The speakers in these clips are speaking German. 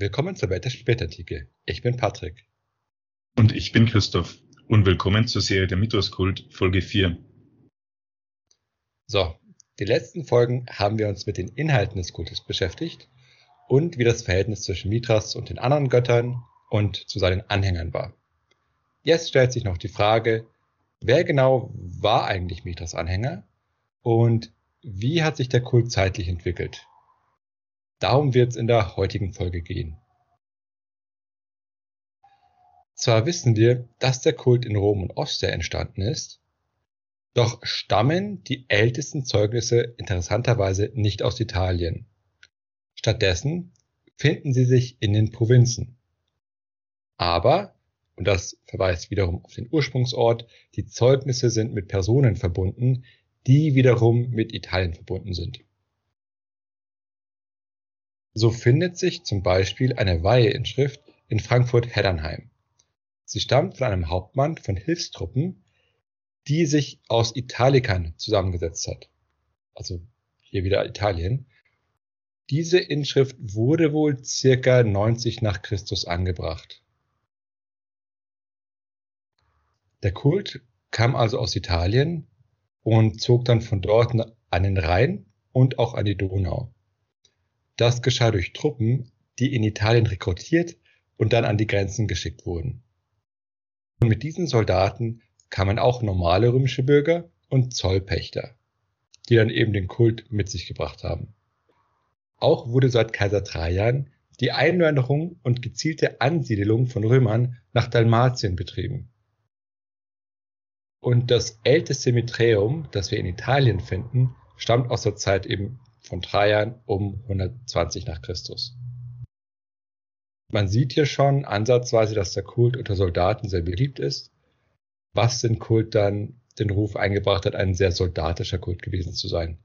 Willkommen zur Welt der Spätantike. Ich bin Patrick. Und ich bin Christoph. Und willkommen zur Serie der Mythoskult, Folge 4. So, die letzten Folgen haben wir uns mit den Inhalten des Kultes beschäftigt und wie das Verhältnis zwischen Mithras und den anderen Göttern und zu seinen Anhängern war. Jetzt stellt sich noch die Frage, wer genau war eigentlich Mithras Anhänger und wie hat sich der Kult zeitlich entwickelt? Darum wird es in der heutigen Folge gehen. Zwar wissen wir, dass der Kult in Rom und Ostia entstanden ist, doch stammen die ältesten Zeugnisse interessanterweise nicht aus Italien. Stattdessen finden sie sich in den Provinzen. Aber, und das verweist wiederum auf den Ursprungsort, die Zeugnisse sind mit Personen verbunden, die wiederum mit Italien verbunden sind. So findet sich zum Beispiel eine Weiheinschrift in Frankfurt-Heddernheim. Sie stammt von einem Hauptmann von Hilfstruppen, die sich aus Italikern zusammengesetzt hat. Also hier wieder Italien. Diese Inschrift wurde wohl circa 90 nach Christus angebracht. Der Kult kam also aus Italien und zog dann von dort an den Rhein und auch an die Donau. Das geschah durch Truppen, die in Italien rekrutiert und dann an die Grenzen geschickt wurden. Und mit diesen Soldaten kamen auch normale römische Bürger und Zollpächter, die dann eben den Kult mit sich gebracht haben. Auch wurde seit Kaiser Trajan die Einwanderung und gezielte Ansiedelung von Römern nach Dalmatien betrieben. Und das älteste Miträum, das wir in Italien finden, stammt aus der Zeit eben von Trajan um 120 nach Christus. Man sieht hier schon ansatzweise, dass der Kult unter Soldaten sehr beliebt ist, was den Kult dann den Ruf eingebracht hat, ein sehr soldatischer Kult gewesen zu sein.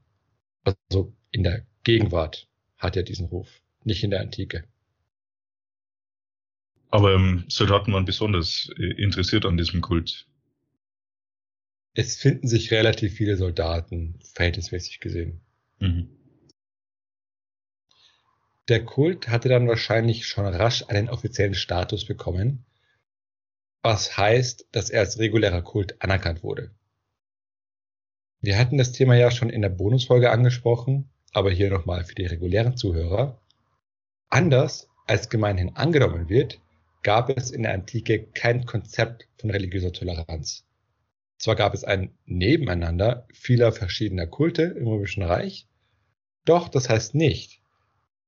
Also in der Gegenwart hat er diesen Ruf, nicht in der Antike. Aber ähm, Soldaten waren besonders äh, interessiert an diesem Kult. Es finden sich relativ viele Soldaten, verhältnismäßig gesehen. Mhm. Der Kult hatte dann wahrscheinlich schon rasch einen offiziellen Status bekommen, was heißt, dass er als regulärer Kult anerkannt wurde. Wir hatten das Thema ja schon in der Bonusfolge angesprochen, aber hier nochmal für die regulären Zuhörer. Anders als gemeinhin angenommen wird, gab es in der Antike kein Konzept von religiöser Toleranz. Zwar gab es ein Nebeneinander vieler verschiedener Kulte im Römischen Reich, doch das heißt nicht,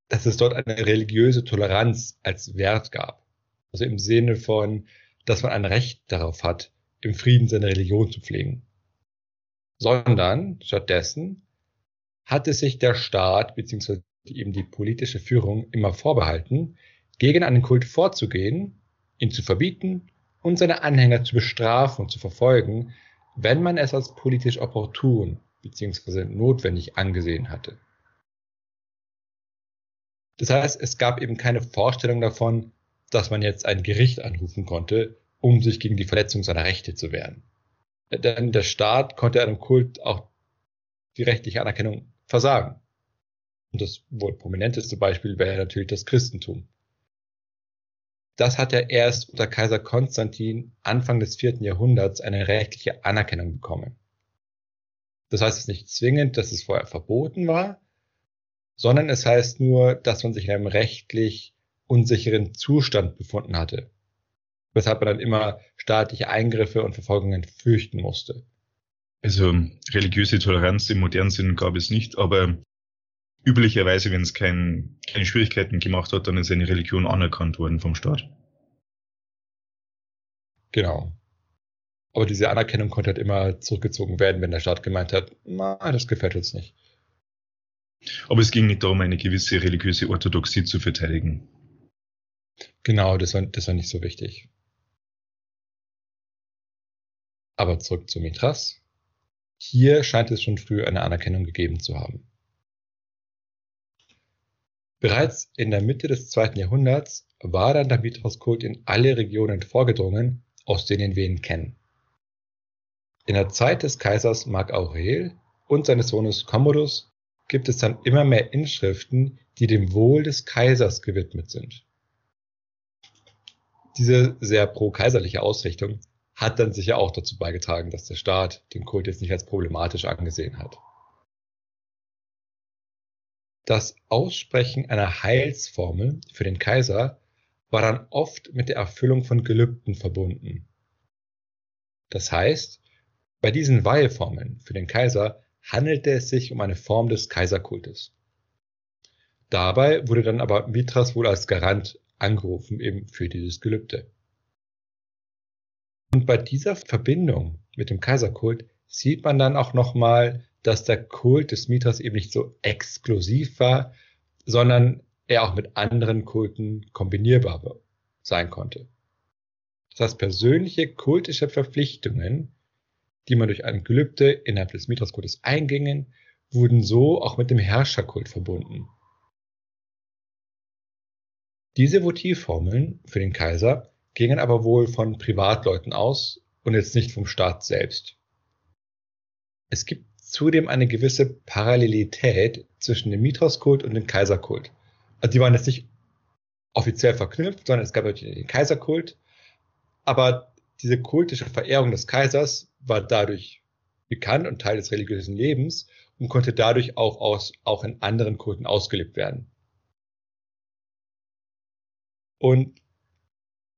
dass es dort eine religiöse Toleranz als Wert gab. Also im Sinne von, dass man ein Recht darauf hat, im Frieden seine Religion zu pflegen. Sondern stattdessen hatte sich der Staat bzw. eben die politische Führung immer vorbehalten, gegen einen Kult vorzugehen, ihn zu verbieten und seine Anhänger zu bestrafen und zu verfolgen, wenn man es als politisch opportun bzw. notwendig angesehen hatte. Das heißt, es gab eben keine Vorstellung davon, dass man jetzt ein Gericht anrufen konnte, um sich gegen die Verletzung seiner Rechte zu wehren. Denn der Staat konnte einem Kult auch die rechtliche Anerkennung versagen. Und das wohl prominenteste Beispiel wäre natürlich das Christentum. Das hat ja erst unter Kaiser Konstantin Anfang des vierten Jahrhunderts eine rechtliche Anerkennung bekommen. Das heißt es nicht zwingend, dass es vorher verboten war, sondern es heißt nur, dass man sich in einem rechtlich unsicheren Zustand befunden hatte, weshalb man dann immer staatliche Eingriffe und Verfolgungen fürchten musste. Also religiöse Toleranz im modernen Sinn gab es nicht, aber üblicherweise, wenn es kein, keine Schwierigkeiten gemacht hat, dann ist eine Religion anerkannt worden vom Staat. Genau. Aber diese Anerkennung konnte halt immer zurückgezogen werden, wenn der Staat gemeint hat, na, das gefällt uns nicht. Aber es ging nicht darum, eine gewisse religiöse Orthodoxie zu verteidigen. Genau, das war, das war nicht so wichtig. Aber zurück zu Mithras. Hier scheint es schon früh eine Anerkennung gegeben zu haben. Bereits in der Mitte des zweiten Jahrhunderts war dann der Mithras-Kult in alle Regionen vorgedrungen, aus denen wir ihn kennen. In der Zeit des Kaisers Mark Aurel und seines Sohnes Commodus gibt es dann immer mehr Inschriften, die dem Wohl des Kaisers gewidmet sind. diese sehr pro-kaiserliche Ausrichtung hat dann sicher auch dazu beigetragen, dass der Staat den Kult jetzt nicht als problematisch angesehen hat. Das Aussprechen einer Heilsformel für den Kaiser war dann oft mit der Erfüllung von Gelübden verbunden. Das heißt, bei diesen Weiheformeln für den Kaiser handelte es sich um eine Form des Kaiserkultes. Dabei wurde dann aber Mithras wohl als Garant angerufen eben für dieses Gelübde. Und bei dieser Verbindung mit dem Kaiserkult sieht man dann auch nochmal, dass der Kult des Mithras eben nicht so exklusiv war, sondern er auch mit anderen Kulten kombinierbar sein konnte. Das heißt, persönliche kultische Verpflichtungen, die man durch ein Gelübde innerhalb des Mithras-Kultes eingingen, wurden so auch mit dem Herrscherkult verbunden. Diese Votivformeln für den Kaiser gingen aber wohl von Privatleuten aus und jetzt nicht vom Staat selbst. Es gibt zudem eine gewisse Parallelität zwischen dem Mithras-Kult und dem Kaiserkult. Also die waren jetzt nicht offiziell verknüpft, sondern es gab natürlich den Kaiserkult, aber diese kultische Verehrung des Kaisers war dadurch bekannt und Teil des religiösen Lebens und konnte dadurch auch, aus, auch in anderen Kulten ausgelebt werden. Und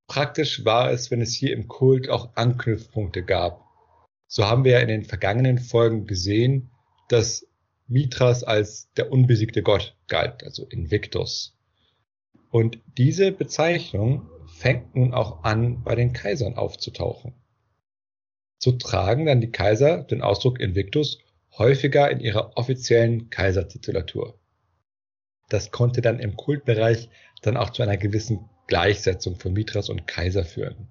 praktisch war es, wenn es hier im Kult auch Anknüpfpunkte gab. So haben wir ja in den vergangenen Folgen gesehen, dass Mithras als der unbesiegte Gott galt, also Invictus. Und diese Bezeichnung fängt nun auch an, bei den Kaisern aufzutauchen. So tragen dann die Kaiser den Ausdruck Invictus häufiger in ihrer offiziellen Kaisertitulatur. Das konnte dann im Kultbereich dann auch zu einer gewissen Gleichsetzung von Mithras und Kaiser führen.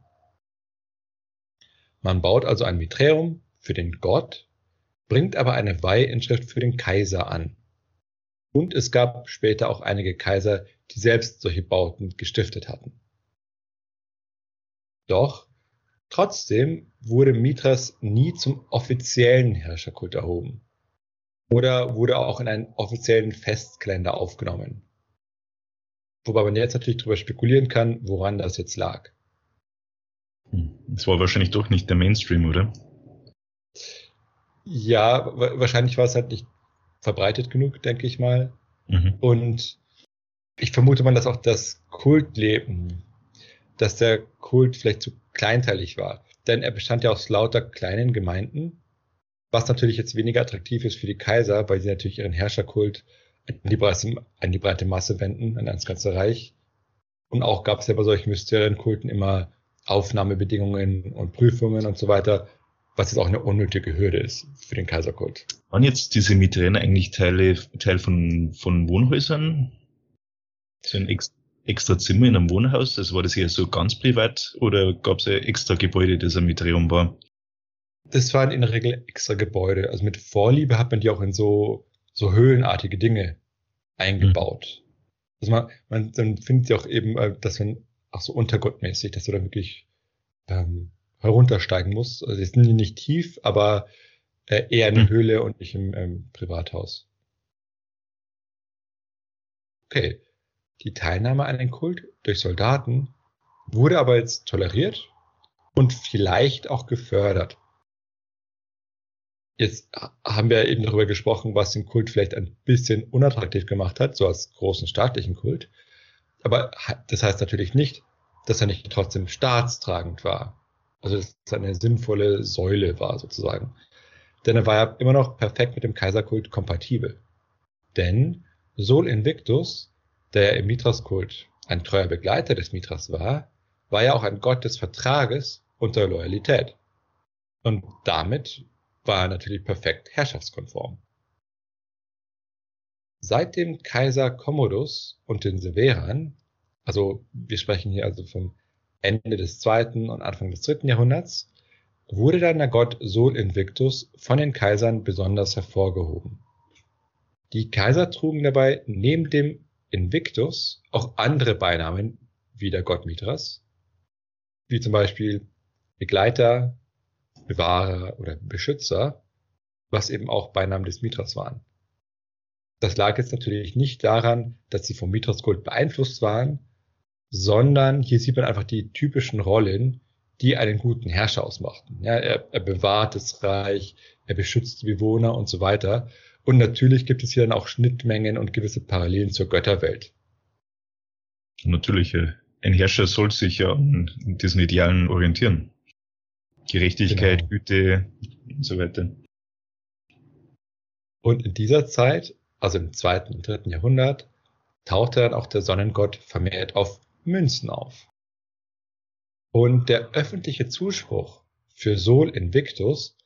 Man baut also ein Miträum für den Gott, bringt aber eine Weihinschrift für den Kaiser an. Und es gab später auch einige Kaiser, die selbst solche Bauten gestiftet hatten. Doch trotzdem wurde Mithras nie zum offiziellen Herrscherkult erhoben oder wurde auch in einen offiziellen Festkalender aufgenommen. Wobei man jetzt natürlich darüber spekulieren kann, woran das jetzt lag. Es war wahrscheinlich doch nicht der Mainstream, oder? Ja, wahrscheinlich war es halt nicht verbreitet genug, denke ich mal. Mhm. Und ich vermute mal, dass auch das Kultleben, dass der Kult vielleicht zu kleinteilig war. Denn er bestand ja aus lauter kleinen Gemeinden, was natürlich jetzt weniger attraktiv ist für die Kaiser, weil sie natürlich ihren Herrscherkult an die, breite, an die breite Masse wenden, an das ganze Reich. Und auch gab es ja bei solchen Mysterienkulten immer Aufnahmebedingungen und Prüfungen und so weiter, was jetzt auch eine unnötige Hürde ist für den Kaiserkult. Waren jetzt diese Mieterinnen eigentlich Teile, Teil von, von Wohnhäusern? So extra Zimmer in einem Wohnhaus? Also war das eher so ganz privat oder gab es ein extra Gebäude, das ein Mieterium war? Das waren in der Regel extra Gebäude. Also mit Vorliebe hat man die auch in so so höhlenartige Dinge eingebaut. Mhm. Also man, man dann findet ja auch eben, äh, dass man auch so untergottmäßig, dass du da wirklich ähm, heruntersteigen musst. Also jetzt sind die nicht tief, aber äh, eher in der mhm. Höhle und nicht im ähm, Privathaus. Okay. Die Teilnahme an einem Kult durch Soldaten wurde aber jetzt toleriert und vielleicht auch gefördert. Jetzt haben wir eben darüber gesprochen, was den Kult vielleicht ein bisschen unattraktiv gemacht hat, so als großen staatlichen Kult. Aber das heißt natürlich nicht, dass er nicht trotzdem staatstragend war. Also dass es eine sinnvolle Säule war sozusagen. Denn er war ja immer noch perfekt mit dem Kaiserkult kompatibel. Denn Sol Invictus, der im Mithras-Kult ein treuer Begleiter des Mithras war, war ja auch ein Gott des Vertrages und der Loyalität. Und damit war natürlich perfekt herrschaftskonform. Seit dem Kaiser Commodus und den Severan, also wir sprechen hier also vom Ende des zweiten und Anfang des dritten Jahrhunderts, wurde dann der Gott Sol Invictus von den Kaisern besonders hervorgehoben. Die Kaiser trugen dabei neben dem Invictus auch andere Beinamen wie der Gott Mithras, wie zum Beispiel Begleiter, Bewahrer oder Beschützer, was eben auch Beinamen des Mithras waren. Das lag jetzt natürlich nicht daran, dass sie vom Mithras-Kult beeinflusst waren, sondern hier sieht man einfach die typischen Rollen, die einen guten Herrscher ausmachten. Ja, er, er bewahrt das Reich, er beschützt die Bewohner und so weiter. Und natürlich gibt es hier dann auch Schnittmengen und gewisse Parallelen zur Götterwelt. Natürlich, äh, ein Herrscher soll sich ja an diesen Idealen orientieren. Gerechtigkeit, genau. Güte und so weiter. Und in dieser Zeit, also im zweiten und dritten Jahrhundert, tauchte dann auch der Sonnengott vermehrt auf Münzen auf. Und der öffentliche Zuspruch für Sol Invictus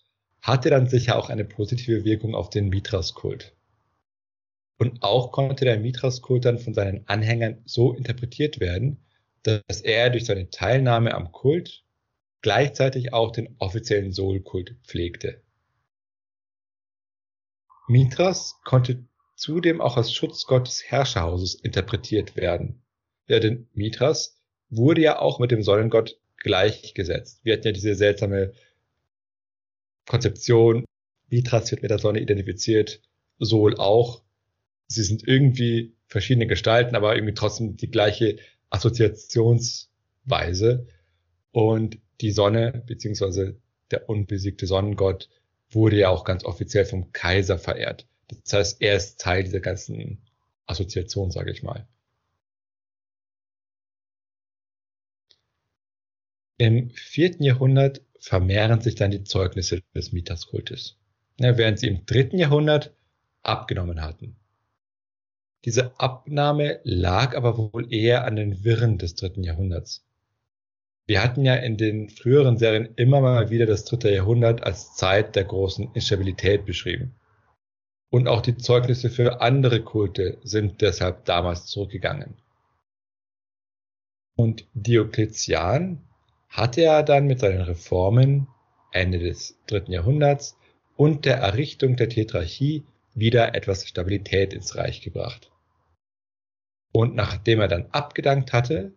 hatte dann sicher auch eine positive Wirkung auf den Mithras-Kult. Und auch konnte der Mithras-Kult dann von seinen Anhängern so interpretiert werden, dass er durch seine Teilnahme am Kult gleichzeitig auch den offiziellen Sol-Kult pflegte. Mithras konnte zudem auch als Schutzgott des Herrscherhauses interpretiert werden. Ja, denn Mithras wurde ja auch mit dem Sonnengott gleichgesetzt. Wir hatten ja diese seltsame Konzeption, Mithras wird mit der Sonne identifiziert, Sol auch. Sie sind irgendwie verschiedene Gestalten, aber irgendwie trotzdem die gleiche Assoziationsweise. Und die Sonne, beziehungsweise der unbesiegte Sonnengott, wurde ja auch ganz offiziell vom Kaiser verehrt. Das heißt, er ist Teil dieser ganzen Assoziation, sage ich mal. Im vierten Jahrhundert vermehren sich dann die Zeugnisse des Mithras-Kultes, ja, während sie im dritten Jahrhundert abgenommen hatten. Diese Abnahme lag aber wohl eher an den Wirren des dritten Jahrhunderts. Wir hatten ja in den früheren Serien immer mal wieder das dritte Jahrhundert als Zeit der großen Instabilität beschrieben. Und auch die Zeugnisse für andere Kulte sind deshalb damals zurückgegangen. Und Diokletian hatte er dann mit seinen Reformen Ende des dritten Jahrhunderts und der Errichtung der Tetrarchie wieder etwas Stabilität ins Reich gebracht. Und nachdem er dann abgedankt hatte,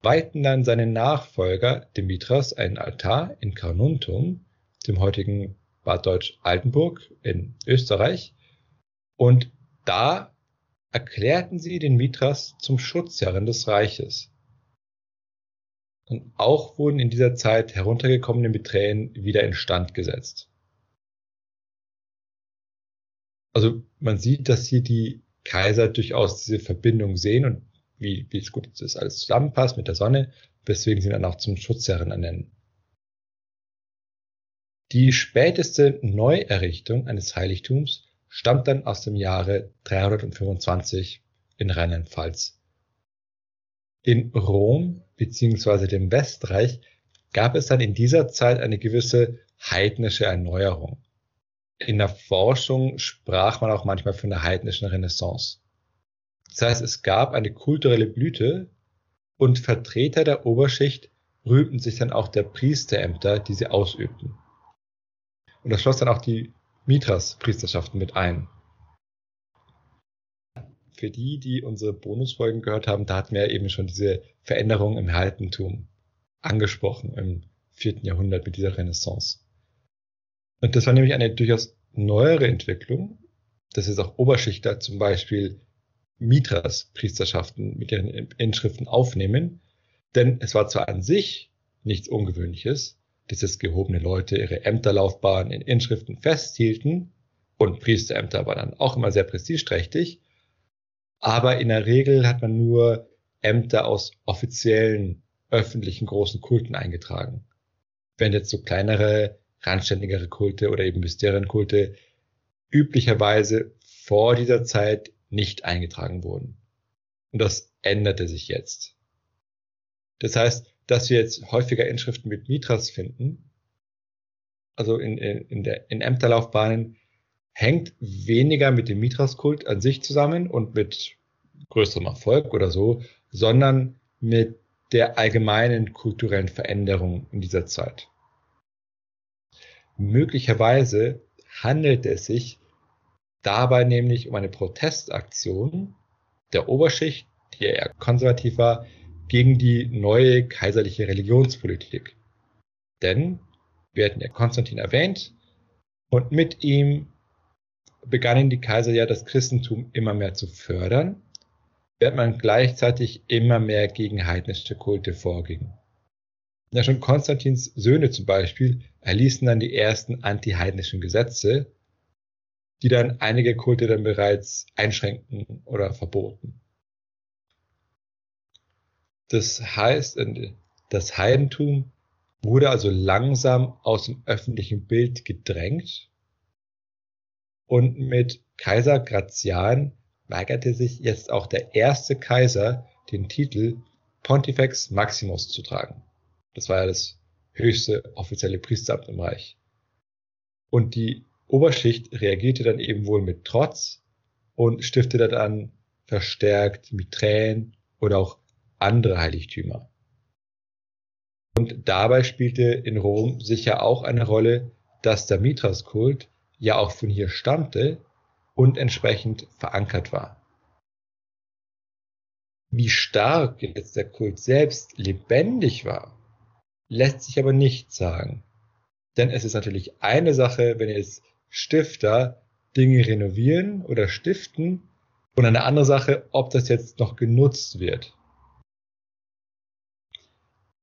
weihten dann seine Nachfolger Demitras einen Altar in Carnuntum, dem heutigen Bad Deutsch Altenburg in Österreich, und da erklärten sie den Mithras zum Schutzherren des Reiches. Und auch wurden in dieser Zeit heruntergekommene Miträen wieder instand gesetzt. Also man sieht, dass hier die Kaiser durchaus diese Verbindung sehen und wie, wie es gut ist, alles zusammenpasst mit der Sonne, weswegen sie dann auch zum Schutzherren ernennen. Die späteste Neuerrichtung eines Heiligtums stammt dann aus dem Jahre 325 in Rheinland-Pfalz. In Rom beziehungsweise dem Westreich gab es dann in dieser Zeit eine gewisse heidnische Erneuerung. In der Forschung sprach man auch manchmal von der heidnischen Renaissance. Das heißt, es gab eine kulturelle Blüte und Vertreter der Oberschicht rühmten sich dann auch der Priesterämter, die sie ausübten. Und das schloss dann auch die Mithras-Priesterschaften mit ein für die, die unsere Bonusfolgen gehört haben, da hatten wir eben schon diese Veränderung im Heldentum angesprochen im vierten Jahrhundert mit dieser Renaissance. Und das war nämlich eine durchaus neuere Entwicklung, dass jetzt auch Oberschichter zum Beispiel Mithras Priesterschaften mit ihren Inschriften aufnehmen. Denn es war zwar an sich nichts Ungewöhnliches, dass es gehobene Leute ihre Ämterlaufbahn in Inschriften festhielten und Priesterämter waren dann auch immer sehr prestigeträchtig, aber in der Regel hat man nur Ämter aus offiziellen, öffentlichen großen Kulten eingetragen. Wenn jetzt so kleinere, randständigere Kulte oder eben Mysterienkulte üblicherweise vor dieser Zeit nicht eingetragen wurden. Und das änderte sich jetzt. Das heißt, dass wir jetzt häufiger Inschriften mit Mitras finden, also in, in, in, der, in Ämterlaufbahnen, hängt weniger mit dem Mithras-Kult an sich zusammen und mit größerem Erfolg oder so, sondern mit der allgemeinen kulturellen Veränderung in dieser Zeit. Möglicherweise handelt es sich dabei nämlich um eine Protestaktion der Oberschicht, die eher konservativ war, gegen die neue kaiserliche Religionspolitik. Denn, wir hatten ja Konstantin erwähnt, und mit ihm begannen die Kaiser ja das Christentum immer mehr zu fördern, während man gleichzeitig immer mehr gegen heidnische Kulte vorging. Ja, schon Konstantins Söhne zum Beispiel erließen dann die ersten anti-heidnischen Gesetze, die dann einige Kulte dann bereits einschränkten oder verboten. Das heißt, das Heidentum wurde also langsam aus dem öffentlichen Bild gedrängt und mit Kaiser Gratian weigerte sich jetzt auch der erste Kaiser, den Titel Pontifex Maximus zu tragen. Das war ja das höchste offizielle Priesteramt im Reich. Und die Oberschicht reagierte dann eben wohl mit Trotz und stiftete dann verstärkt Miträen oder auch andere Heiligtümer. Und dabei spielte in Rom sicher auch eine Rolle, dass der Mithras-Kult ja auch von hier stammte und entsprechend verankert war. Wie stark jetzt der Kult selbst lebendig war, lässt sich aber nicht sagen. Denn es ist natürlich eine Sache, wenn jetzt Stifter Dinge renovieren oder stiften und eine andere Sache, ob das jetzt noch genutzt wird.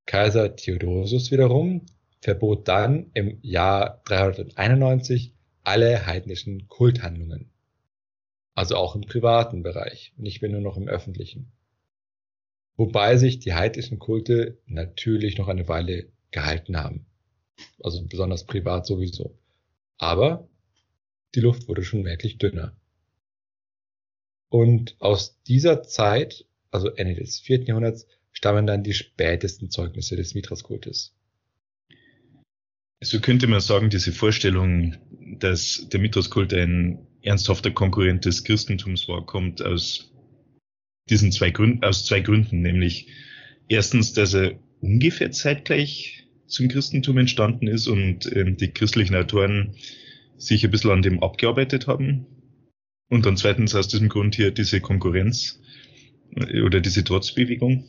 Kaiser Theodosius wiederum verbot dann im Jahr 391 alle heidnischen Kulthandlungen. Also auch im privaten Bereich, nicht mehr nur noch im öffentlichen. Wobei sich die heidnischen Kulte natürlich noch eine Weile gehalten haben. Also besonders privat sowieso. Aber die Luft wurde schon merklich dünner. Und aus dieser Zeit, also Ende des vierten Jahrhunderts, stammen dann die spätesten Zeugnisse des Mithras-Kultes. So könnte man sagen, diese Vorstellung, dass der Mithras-Kult ein ernsthafter Konkurrent des Christentums war, kommt aus diesen zwei Gründen, aus zwei Gründen, nämlich erstens, dass er ungefähr zeitgleich zum Christentum entstanden ist und ähm, die christlichen Autoren sich ein bisschen an dem abgearbeitet haben. Und dann zweitens aus diesem Grund hier diese Konkurrenz äh, oder diese Trotzbewegung.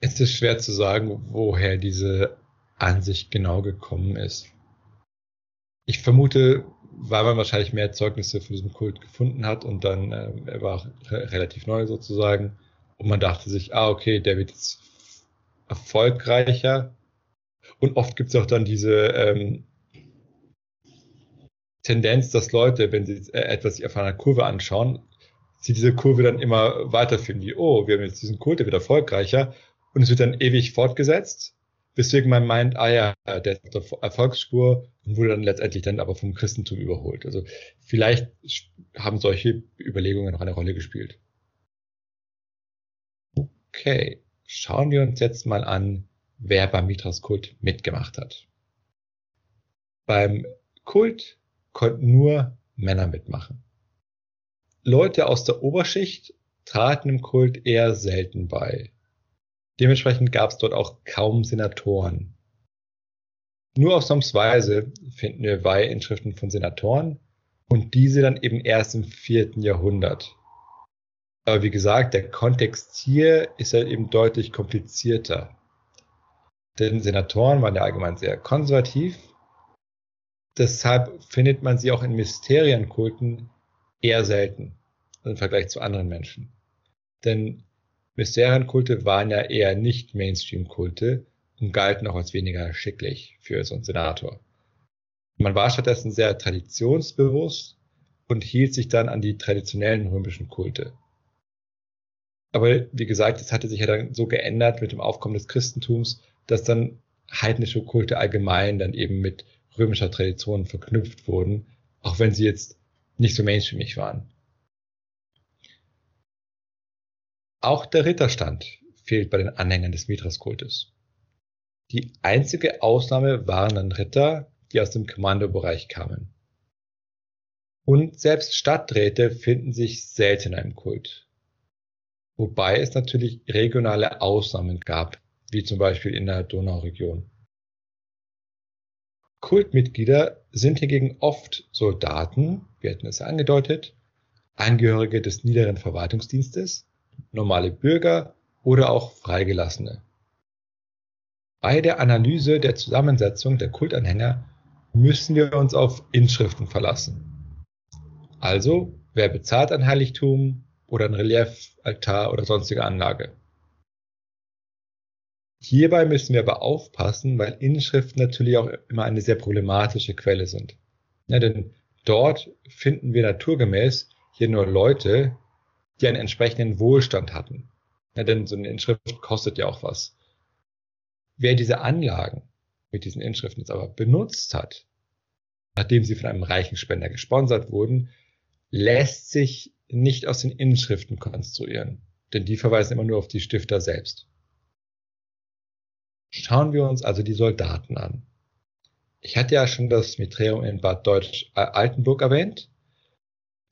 Es ist schwer zu sagen, woher diese Ansicht genau gekommen ist. Ich vermute, weil man wahrscheinlich mehr Zeugnisse von diesem Kult gefunden hat und dann, äh, er war re relativ neu sozusagen, und man dachte sich, ah, okay, der wird jetzt erfolgreicher. Und oft gibt es auch dann diese ähm, Tendenz, dass Leute, wenn sie äh, etwas sich auf einer Kurve anschauen, sie diese Kurve dann immer weiterführen, wie, oh, wir haben jetzt diesen Kult, der wird erfolgreicher und es wird dann ewig fortgesetzt, weswegen man meint, ah ja, der ist auf der Erfolgsspur und wurde dann letztendlich dann aber vom Christentum überholt. Also vielleicht haben solche Überlegungen noch eine Rolle gespielt. Okay, schauen wir uns jetzt mal an, wer beim Mithras Kult mitgemacht hat. Beim Kult konnten nur Männer mitmachen. Leute aus der Oberschicht traten im Kult eher selten bei. Dementsprechend gab es dort auch kaum Senatoren. Nur ausnahmsweise finden wir Weihinschriften von Senatoren und diese dann eben erst im vierten Jahrhundert. Aber wie gesagt, der Kontext hier ist halt eben deutlich komplizierter. Denn Senatoren waren ja allgemein sehr konservativ. Deshalb findet man sie auch in Mysterienkulten eher selten im Vergleich zu anderen Menschen. Denn Mysterienkulte waren ja eher nicht Mainstream-Kulte und galten auch als weniger schicklich für so einen Senator. Man war stattdessen sehr traditionsbewusst und hielt sich dann an die traditionellen römischen Kulte. Aber wie gesagt, es hatte sich ja dann so geändert mit dem Aufkommen des Christentums, dass dann heidnische Kulte allgemein dann eben mit römischer Tradition verknüpft wurden, auch wenn sie jetzt nicht so mainstreamig waren. Auch der Ritterstand fehlt bei den Anhängern des Mithras-Kultes. Die einzige Ausnahme waren dann Ritter, die aus dem Kommandobereich kamen. Und selbst Stadträte finden sich seltener im Kult. Wobei es natürlich regionale Ausnahmen gab, wie zum Beispiel in der Donauregion. Kultmitglieder sind hingegen oft Soldaten, wir hatten es angedeutet, Angehörige des niederen Verwaltungsdienstes normale Bürger oder auch Freigelassene. Bei der Analyse der Zusammensetzung der Kultanhänger müssen wir uns auf Inschriften verlassen. Also wer bezahlt ein Heiligtum oder ein Reliefaltar oder sonstige Anlage. Hierbei müssen wir aber aufpassen, weil Inschriften natürlich auch immer eine sehr problematische Quelle sind. Ja, denn dort finden wir naturgemäß hier nur Leute, die einen entsprechenden Wohlstand hatten. Ja, denn so eine Inschrift kostet ja auch was. Wer diese Anlagen mit diesen Inschriften jetzt aber benutzt hat, nachdem sie von einem reichen Spender gesponsert wurden, lässt sich nicht aus den Inschriften konstruieren, denn die verweisen immer nur auf die Stifter selbst. Schauen wir uns also die Soldaten an. Ich hatte ja schon das Mitreum in Bad Deutsch äh, Altenburg erwähnt.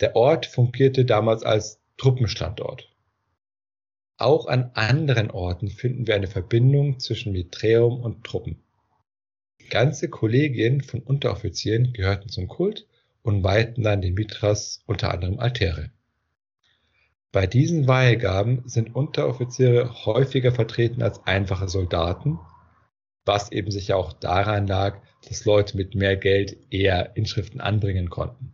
Der Ort fungierte damals als Truppenstandort. Auch an anderen Orten finden wir eine Verbindung zwischen Mitreum und Truppen. Ganze Kollegien von Unteroffizieren gehörten zum Kult und weihten dann den Mithras unter anderem Altäre. Bei diesen Weihgaben sind Unteroffiziere häufiger vertreten als einfache Soldaten was eben sicher auch daran lag, dass Leute mit mehr Geld eher Inschriften anbringen konnten.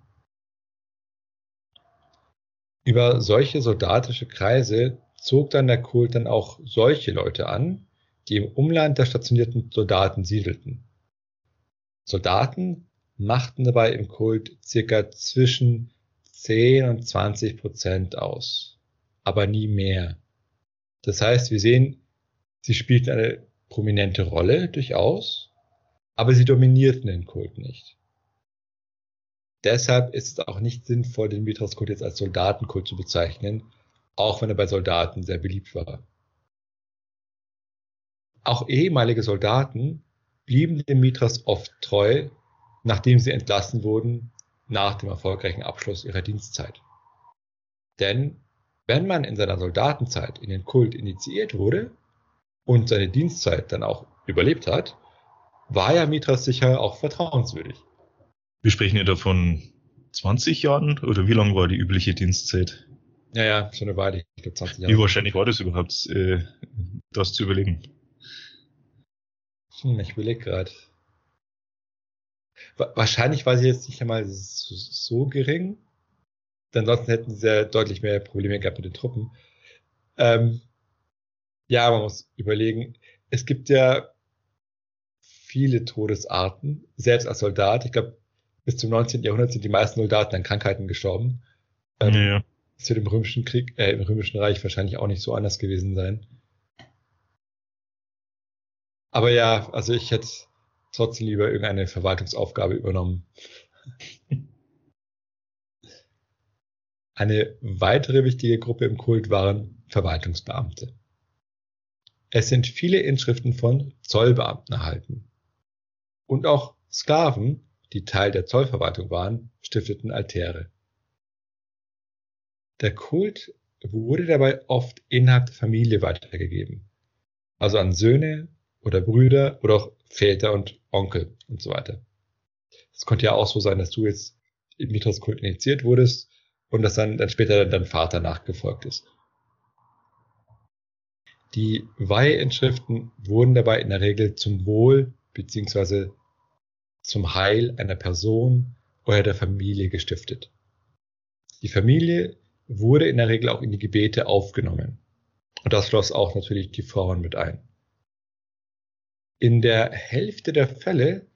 Über solche soldatische Kreise zog dann der Kult dann auch solche Leute an, die im Umland der stationierten Soldaten siedelten. Soldaten machten dabei im Kult circa zwischen 10 und 20 Prozent aus, aber nie mehr. Das heißt, wir sehen, sie spielten eine prominente Rolle durchaus, aber sie dominierten den Kult nicht. Deshalb ist es auch nicht sinnvoll, den Mithras-Kult jetzt als Soldatenkult zu bezeichnen, auch wenn er bei Soldaten sehr beliebt war. Auch ehemalige Soldaten blieben dem Mithras oft treu, nachdem sie entlassen wurden nach dem erfolgreichen Abschluss ihrer Dienstzeit. Denn wenn man in seiner Soldatenzeit in den Kult initiiert wurde, und seine Dienstzeit dann auch überlebt hat, war ja Mithras sicher auch vertrauenswürdig. Wir sprechen ja davon 20 Jahren oder wie lang war die übliche Dienstzeit? Ja, ja, schon eine Weile. Ich glaube 20 Jahre. Wie wahrscheinlich war das überhaupt, äh, das zu überlegen? Hm, ich überlege gerade. Wahrscheinlich war sie jetzt nicht einmal so, so gering. Ansonsten hätten sie ja deutlich mehr Probleme gehabt mit den Truppen. Ähm, ja, man muss überlegen, es gibt ja viele Todesarten, selbst als Soldat. Ich glaube, bis zum 19. Jahrhundert sind die meisten Soldaten an Krankheiten gestorben. Ähm, ja, ja. Das wird im Römischen Krieg, äh, im Römischen Reich wahrscheinlich auch nicht so anders gewesen sein. Aber ja, also ich hätte trotzdem lieber irgendeine Verwaltungsaufgabe übernommen. Eine weitere wichtige Gruppe im Kult waren Verwaltungsbeamte. Es sind viele Inschriften von Zollbeamten erhalten. Und auch Sklaven, die Teil der Zollverwaltung waren, stifteten Altäre. Der Kult wurde dabei oft innerhalb der Familie weitergegeben. Also an Söhne oder Brüder oder auch Väter und Onkel und so weiter. Es konnte ja auch so sein, dass du jetzt im Mithras-Kult initiiert wurdest und dass dann, dann später dein Vater nachgefolgt ist. Die Weihinschriften wurden dabei in der Regel zum Wohl bzw. zum Heil einer Person oder der Familie gestiftet. Die Familie wurde in der Regel auch in die Gebete aufgenommen. Und das schloss auch natürlich die Frauen mit ein. In der Hälfte der Fälle,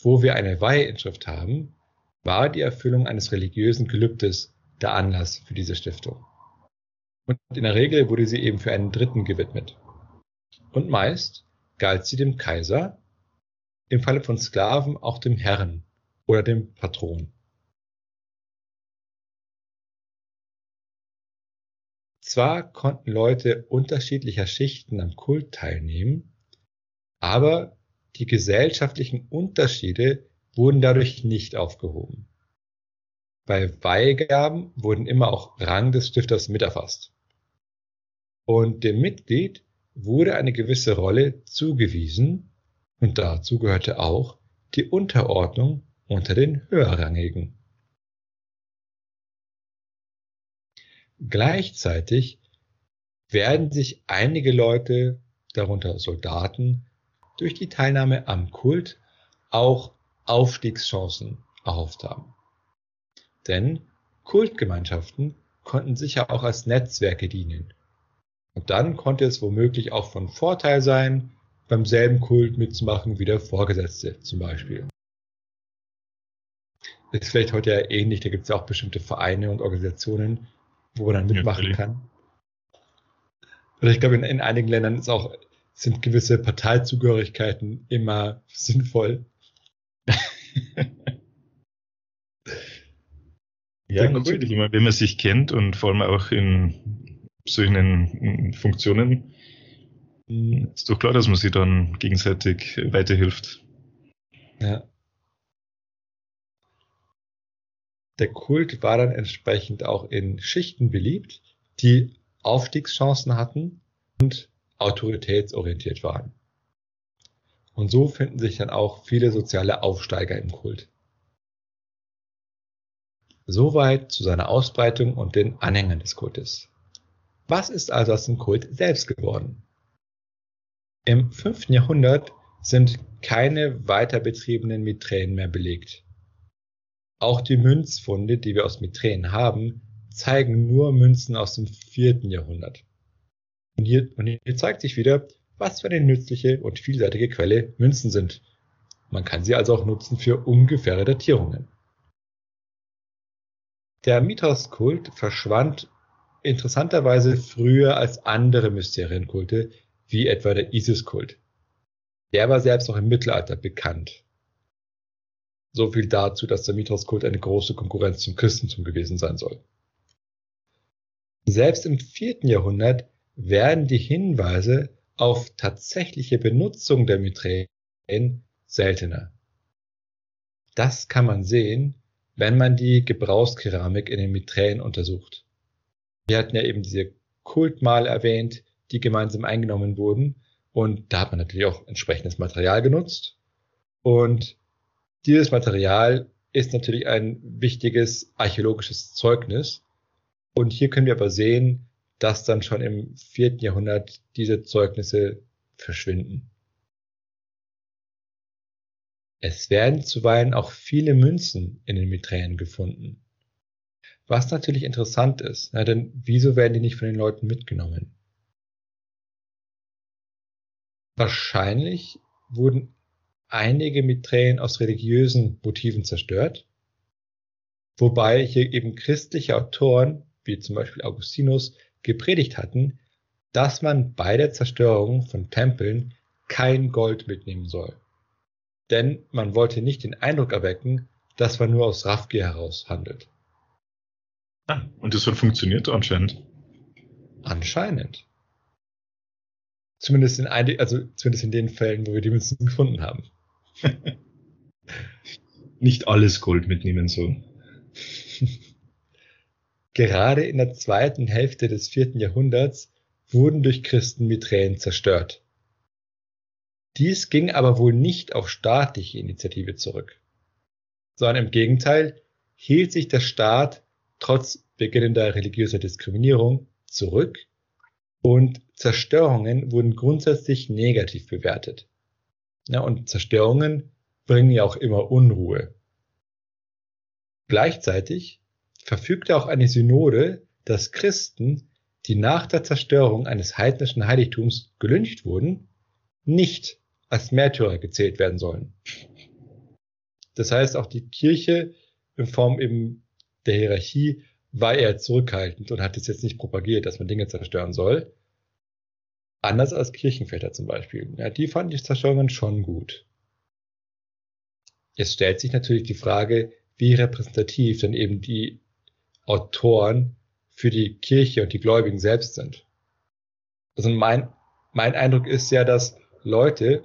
wo wir eine Weihinschrift haben, war die Erfüllung eines religiösen Gelübdes der Anlass für diese Stiftung. Und in der Regel wurde sie eben für einen Dritten gewidmet. Und meist galt sie dem Kaiser, im Falle von Sklaven auch dem Herrn oder dem Patron. Zwar konnten Leute unterschiedlicher Schichten am Kult teilnehmen, aber die gesellschaftlichen Unterschiede wurden dadurch nicht aufgehoben. Bei Weihgaben wurden immer auch Rang des Stifters mit erfasst und dem Mitglied wurde eine gewisse Rolle zugewiesen und dazu gehörte auch die Unterordnung unter den Höherrangigen. Gleichzeitig werden sich einige Leute, darunter Soldaten, durch die Teilnahme am Kult auch Aufstiegschancen erhofft haben. Denn Kultgemeinschaften konnten sicher auch als Netzwerke dienen. Und dann konnte es womöglich auch von Vorteil sein, beim selben Kult mitzumachen wie der Vorgesetzte zum Beispiel. Ist vielleicht heute ja ähnlich, da gibt es ja auch bestimmte Vereine und Organisationen, wo man dann mitmachen ja, kann. Oder ich glaube, in, in einigen Ländern ist auch, sind gewisse Parteizugehörigkeiten immer sinnvoll. ja, natürlich. Immer, wenn man sich kennt und vor allem auch in solchen Funktionen. Ist doch klar, dass man sich dann gegenseitig weiterhilft. Ja. Der Kult war dann entsprechend auch in Schichten beliebt, die Aufstiegschancen hatten und autoritätsorientiert waren. Und so finden sich dann auch viele soziale Aufsteiger im Kult. Soweit zu seiner Ausbreitung und den Anhängern des Kultes. Was ist also aus dem Kult selbst geworden? Im 5. Jahrhundert sind keine weiter betriebenen Mitränen mehr belegt. Auch die Münzfunde, die wir aus Mitränen haben, zeigen nur Münzen aus dem 4. Jahrhundert. Und hier, und hier zeigt sich wieder, was für eine nützliche und vielseitige Quelle Münzen sind. Man kann sie also auch nutzen für ungefähre Datierungen. Der Mithras-Kult verschwand interessanterweise früher als andere Mysterienkulte, wie etwa der Isis-Kult. Der war selbst noch im Mittelalter bekannt. So viel dazu, dass der Mithras-Kult eine große Konkurrenz zum Christentum gewesen sein soll. Selbst im vierten Jahrhundert werden die Hinweise auf tatsächliche Benutzung der Mithraeen seltener. Das kann man sehen, wenn man die Gebrauchskeramik in den Mithraeen untersucht. Wir hatten ja eben diese Kultmale erwähnt, die gemeinsam eingenommen wurden. Und da hat man natürlich auch entsprechendes Material genutzt. Und dieses Material ist natürlich ein wichtiges archäologisches Zeugnis. Und hier können wir aber sehen, dass dann schon im vierten Jahrhundert diese Zeugnisse verschwinden. Es werden zuweilen auch viele Münzen in den Mitränen gefunden. Was natürlich interessant ist, na, denn wieso werden die nicht von den Leuten mitgenommen? Wahrscheinlich wurden einige Mitränen aus religiösen Motiven zerstört, wobei hier eben christliche Autoren, wie zum Beispiel Augustinus, gepredigt hatten, dass man bei der Zerstörung von Tempeln kein Gold mitnehmen soll. Denn man wollte nicht den Eindruck erwecken, dass man nur aus Raffgier heraus handelt. Ah, und das hat funktioniert anscheinend. Anscheinend. Zumindest in, ein, also zumindest in den Fällen, wo wir die Münzen gefunden haben. Nicht alles Gold mitnehmen so. Gerade in der zweiten Hälfte des vierten Jahrhunderts wurden durch Christen Miträen zerstört. Dies ging aber wohl nicht auf staatliche Initiative zurück, sondern im Gegenteil hielt sich der Staat trotz beginnender religiöser Diskriminierung zurück und Zerstörungen wurden grundsätzlich negativ bewertet. Ja, und Zerstörungen bringen ja auch immer Unruhe. Gleichzeitig verfügte auch eine Synode, dass Christen, die nach der Zerstörung eines heidnischen Heiligtums gelyncht wurden, nicht als Märtyrer gezählt werden sollen. Das heißt, auch die Kirche in Form eben der Hierarchie war eher zurückhaltend und hat es jetzt nicht propagiert, dass man Dinge zerstören soll. Anders als Kirchenväter zum Beispiel. Ja, die fanden die Zerstörungen schon gut. Jetzt stellt sich natürlich die Frage, wie repräsentativ denn eben die Autoren für die Kirche und die Gläubigen selbst sind. Also mein, mein Eindruck ist ja, dass Leute,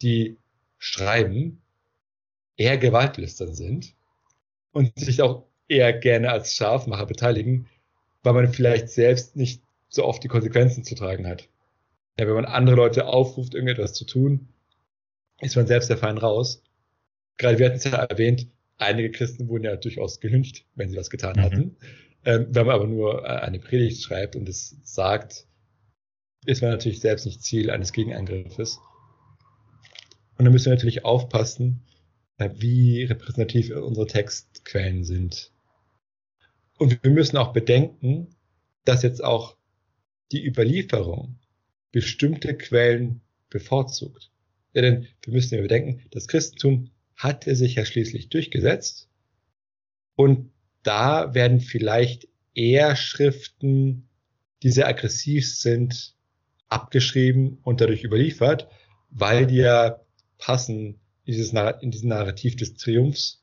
die schreiben, eher gewaltlüstern sind und sich auch eher gerne als Scharfmacher beteiligen, weil man vielleicht selbst nicht so oft die Konsequenzen zu tragen hat. Ja, wenn man andere Leute aufruft, irgendetwas zu tun, ist man selbst der Fein raus. Gerade wir hatten es ja erwähnt, Einige Christen wurden ja durchaus gelyncht, wenn sie das getan mhm. hatten. Ähm, wenn man aber nur äh, eine Predigt schreibt und es sagt, ist man natürlich selbst nicht Ziel eines Gegenangriffes. Und dann müssen wir natürlich aufpassen, äh, wie repräsentativ unsere Textquellen sind. Und wir müssen auch bedenken, dass jetzt auch die Überlieferung bestimmte Quellen bevorzugt. Ja, denn wir müssen ja bedenken, das Christentum hatte sich ja schließlich durchgesetzt und da werden vielleicht eher Schriften, die sehr aggressiv sind, abgeschrieben und dadurch überliefert, weil die ja passen dieses, in diesem Narrativ des Triumphs,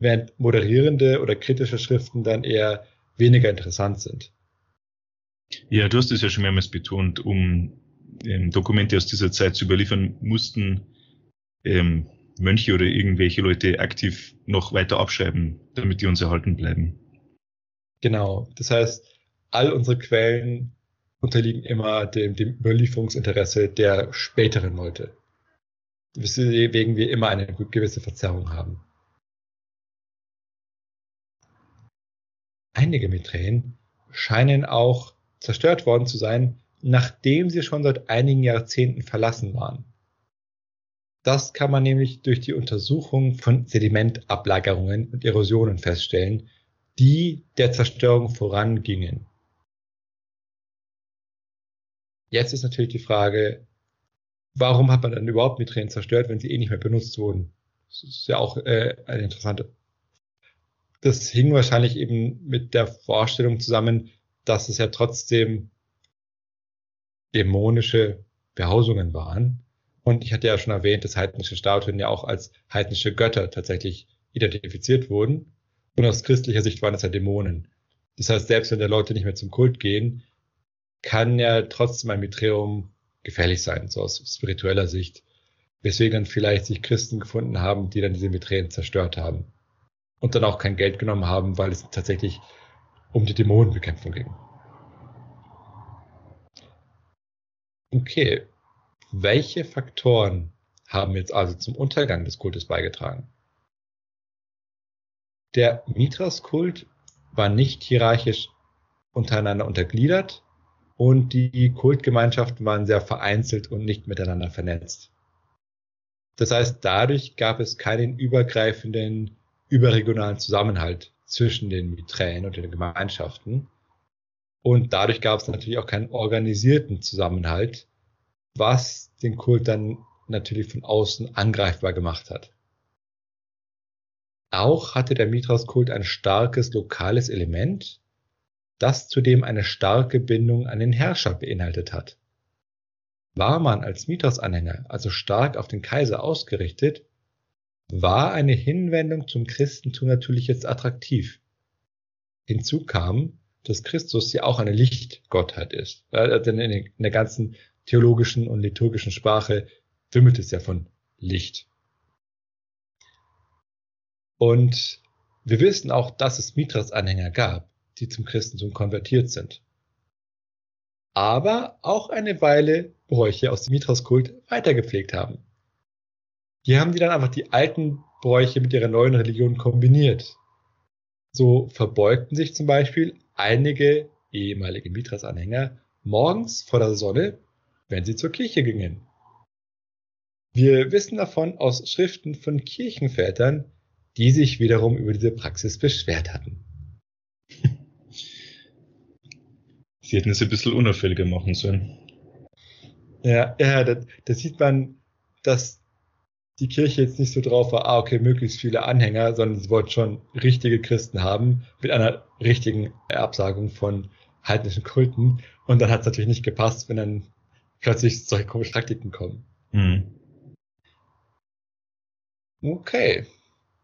während moderierende oder kritische Schriften dann eher weniger interessant sind. Ja, du hast es ja schon mehrmals betont, um ähm, Dokumente aus dieser Zeit zu überliefern, mussten ähm, Mönche oder irgendwelche Leute aktiv noch weiter abschreiben, damit die uns erhalten bleiben. Genau. Das heißt, all unsere Quellen unterliegen immer dem, dem Überlieferungsinteresse der späteren Leute. Weswegen wir immer eine gewisse Verzerrung haben. Einige Miträen scheinen auch zerstört worden zu sein, nachdem sie schon seit einigen Jahrzehnten verlassen waren. Das kann man nämlich durch die Untersuchung von Sedimentablagerungen und Erosionen feststellen, die der Zerstörung vorangingen. Jetzt ist natürlich die Frage, warum hat man dann überhaupt Mitränen zerstört, wenn sie eh nicht mehr benutzt wurden? Das ist ja auch äh, eine interessante. Das hing wahrscheinlich eben mit der Vorstellung zusammen, dass es ja trotzdem dämonische Behausungen waren. Und ich hatte ja schon erwähnt, dass heidnische Statuen ja auch als heidnische Götter tatsächlich identifiziert wurden. Und aus christlicher Sicht waren das ja Dämonen. Das heißt, selbst wenn der Leute nicht mehr zum Kult gehen, kann ja trotzdem ein Mitreum gefährlich sein, so aus spiritueller Sicht. Weswegen dann vielleicht sich Christen gefunden haben, die dann diese Mitreien zerstört haben. Und dann auch kein Geld genommen haben, weil es tatsächlich um die Dämonenbekämpfung ging. Okay, welche Faktoren haben jetzt also zum Untergang des Kultes beigetragen? Der Mithras-Kult war nicht hierarchisch untereinander untergliedert und die Kultgemeinschaften waren sehr vereinzelt und nicht miteinander vernetzt. Das heißt, dadurch gab es keinen übergreifenden, überregionalen Zusammenhalt zwischen den Miträen und den Gemeinschaften. Und dadurch gab es natürlich auch keinen organisierten Zusammenhalt, was den Kult dann natürlich von außen angreifbar gemacht hat. Auch hatte der Mithras-Kult ein starkes lokales Element, das zudem eine starke Bindung an den Herrscher beinhaltet hat. War man als Mithras-Anhänger also stark auf den Kaiser ausgerichtet, war eine Hinwendung zum Christentum natürlich jetzt attraktiv. Hinzu kam, dass Christus ja auch eine Lichtgottheit ist. Denn in der ganzen theologischen und liturgischen Sprache wimmelt es ja von Licht. Und wir wissen auch, dass es Mithras-Anhänger gab, die zum Christentum konvertiert sind. Aber auch eine Weile Bräuche aus dem Mithras-Kult weitergepflegt haben. Die haben die dann einfach die alten Bräuche mit ihrer neuen Religion kombiniert. So verbeugten sich zum Beispiel einige ehemalige Mithras-Anhänger morgens vor der Sonne, wenn sie zur Kirche gingen. Wir wissen davon aus Schriften von Kirchenvätern, die sich wiederum über diese Praxis beschwert hatten. Sie hätten es ein bisschen unauffälliger machen sollen. Ja, ja, da, da sieht man, dass die Kirche jetzt nicht so drauf war, ah, okay, möglichst viele Anhänger, sondern sie wollten schon richtige Christen haben mit einer richtigen Absagung von heidnischen Kulten. Und dann hat es natürlich nicht gepasst, wenn dann plötzlich solche komischen Praktiken kommen. Mhm. Okay.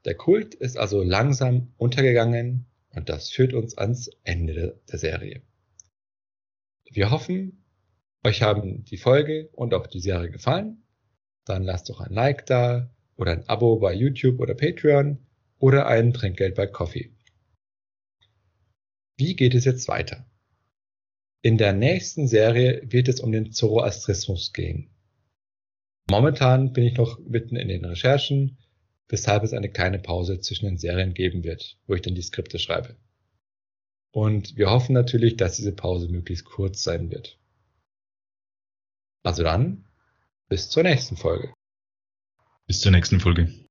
Der Kult ist also langsam untergegangen und das führt uns ans Ende der Serie. Wir hoffen, euch haben die Folge und auch die Serie gefallen dann lasst doch ein Like da oder ein Abo bei YouTube oder Patreon oder ein Trinkgeld bei Coffee. Wie geht es jetzt weiter? In der nächsten Serie wird es um den Zoroastrismus gehen. Momentan bin ich noch mitten in den Recherchen, weshalb es eine kleine Pause zwischen den Serien geben wird, wo ich dann die Skripte schreibe. Und wir hoffen natürlich, dass diese Pause möglichst kurz sein wird. Also dann, bis zur nächsten Folge. Bis zur nächsten Folge.